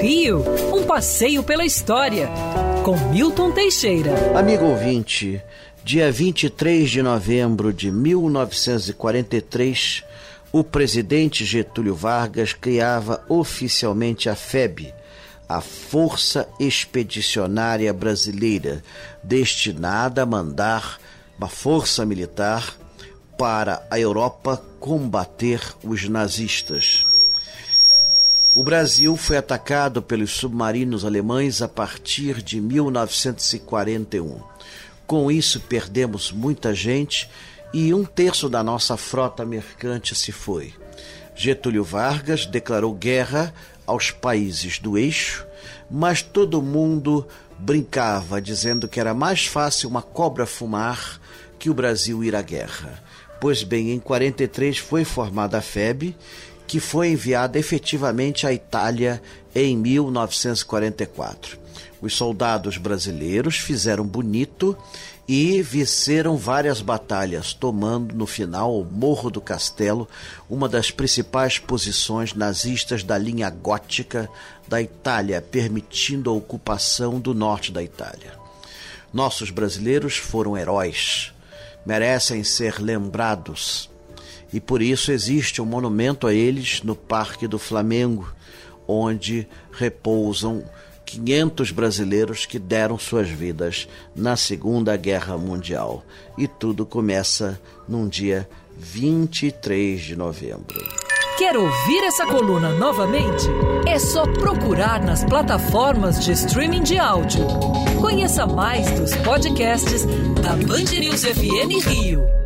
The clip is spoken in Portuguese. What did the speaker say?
Rio, um passeio pela história, com Milton Teixeira. Amigo ouvinte, dia 23 de novembro de 1943, o presidente Getúlio Vargas criava oficialmente a FEB, a Força Expedicionária Brasileira, destinada a mandar uma força militar para a Europa combater os nazistas. O Brasil foi atacado pelos submarinos alemães a partir de 1941. Com isso, perdemos muita gente e um terço da nossa frota mercante se foi. Getúlio Vargas declarou guerra aos países do eixo, mas todo mundo brincava dizendo que era mais fácil uma cobra fumar que o Brasil ir à guerra. Pois bem, em 43 foi formada a FEB, que foi enviada efetivamente à Itália em 1944. Os soldados brasileiros fizeram bonito e venceram várias batalhas, tomando no final o Morro do Castelo, uma das principais posições nazistas da linha gótica da Itália, permitindo a ocupação do norte da Itália. Nossos brasileiros foram heróis, merecem ser lembrados e por isso existe um monumento a eles no Parque do Flamengo, onde repousam 500 brasileiros que deram suas vidas na Segunda Guerra Mundial. E tudo começa num dia 23 de novembro. Quer ouvir essa coluna novamente? É só procurar nas plataformas de streaming de áudio. Conheça mais dos podcasts da Band News FM Rio.